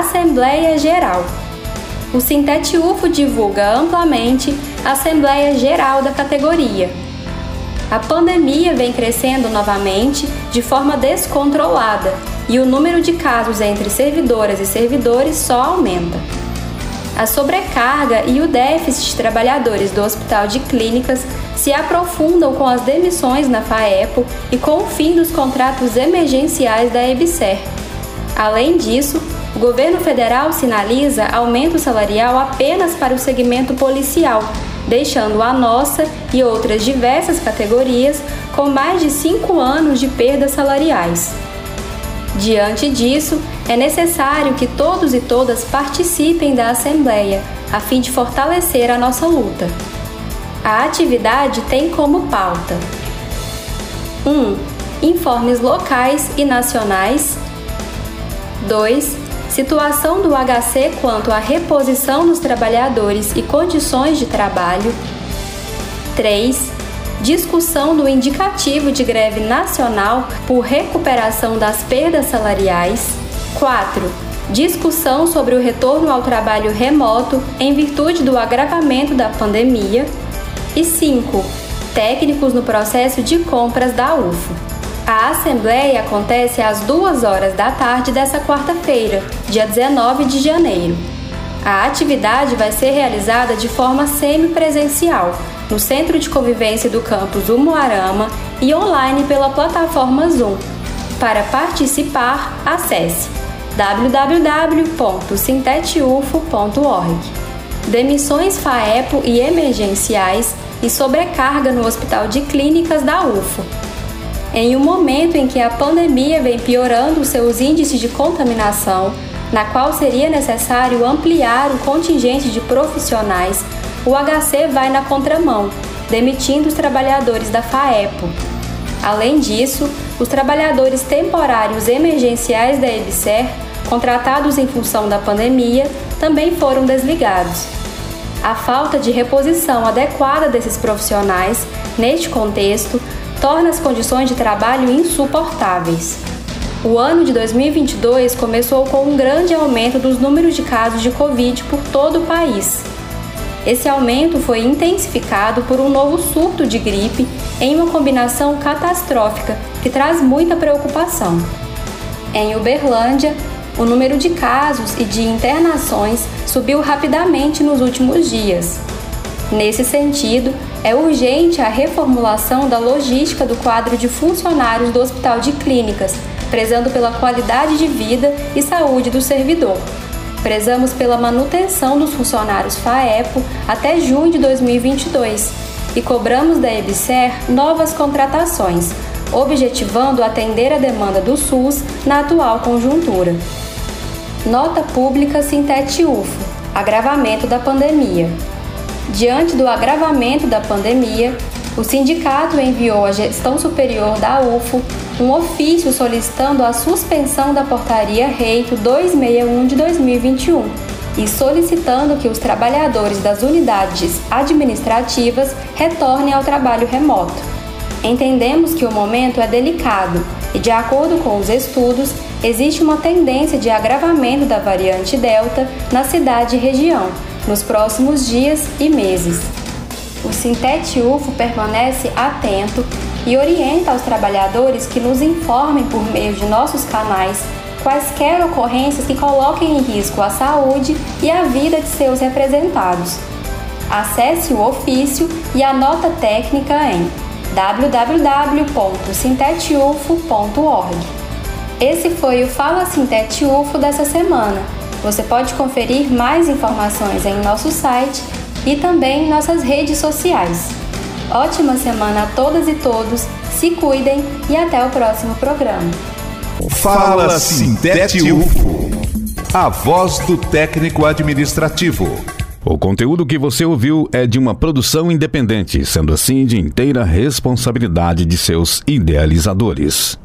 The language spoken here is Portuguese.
Assembleia Geral. O Sintete UFO divulga amplamente a Assembleia Geral da categoria. A pandemia vem crescendo novamente de forma descontrolada e o número de casos entre servidoras e servidores só aumenta. A sobrecarga e o déficit de trabalhadores do Hospital de Clínicas se aprofundam com as demissões na FAEPO e com o fim dos contratos emergenciais da EBSER. Além disso, o governo federal sinaliza aumento salarial apenas para o segmento policial, deixando a nossa e outras diversas categorias com mais de cinco anos de perdas salariais. Diante disso, é necessário que todos e todas participem da Assembleia, a fim de fortalecer a nossa luta. A atividade tem como pauta: 1. Um, informes locais e nacionais. 2 situação do HC quanto à reposição dos trabalhadores e condições de trabalho. 3. Discussão do indicativo de greve nacional por recuperação das perdas salariais. 4. Discussão sobre o retorno ao trabalho remoto em virtude do agravamento da pandemia. E 5. Técnicos no processo de compras da UFO. A Assembleia acontece às 2 horas da tarde dessa quarta-feira, dia 19 de janeiro. A atividade vai ser realizada de forma semipresencial, no Centro de Convivência do campus Umuarama e online pela plataforma Zoom. Para participar, acesse www.sintetufo.org. Demissões FAEPO e emergenciais e sobrecarga no Hospital de Clínicas da UFO em um momento em que a pandemia vem piorando seus índices de contaminação, na qual seria necessário ampliar o contingente de profissionais, o HC vai na contramão, demitindo os trabalhadores da FAEPO. Além disso, os trabalhadores temporários emergenciais da EBSER, contratados em função da pandemia, também foram desligados. A falta de reposição adequada desses profissionais, neste contexto, torna as condições de trabalho insuportáveis. O ano de 2022 começou com um grande aumento dos números de casos de Covid por todo o país. Esse aumento foi intensificado por um novo surto de gripe em uma combinação catastrófica que traz muita preocupação. Em Uberlândia, o número de casos e de internações subiu rapidamente nos últimos dias. Nesse sentido, é urgente a reformulação da logística do quadro de funcionários do Hospital de Clínicas, prezando pela qualidade de vida e saúde do servidor. Prezamos pela manutenção dos funcionários FAEPO até junho de 2022 e cobramos da EBSER novas contratações, objetivando atender a demanda do SUS na atual conjuntura. Nota pública Sintete UFO Agravamento da pandemia. Diante do agravamento da pandemia, o sindicato enviou à gestão superior da UFO um ofício solicitando a suspensão da portaria Reito 261 de 2021 e solicitando que os trabalhadores das unidades administrativas retornem ao trabalho remoto. Entendemos que o momento é delicado e, de acordo com os estudos, existe uma tendência de agravamento da variante Delta na cidade e região nos próximos dias e meses. O Sintete UFO permanece atento e orienta aos trabalhadores que nos informem por meio de nossos canais quaisquer ocorrências que coloquem em risco a saúde e a vida de seus representados. Acesse o ofício e a nota técnica em www.sintetufo.org. Esse foi o Fala Sintete UFO dessa semana. Você pode conferir mais informações em nosso site e também em nossas redes sociais. Ótima semana a todas e todos, se cuidem e até o próximo programa. Fala Sintete UFO. A voz do técnico administrativo. O conteúdo que você ouviu é de uma produção independente, sendo assim de inteira responsabilidade de seus idealizadores.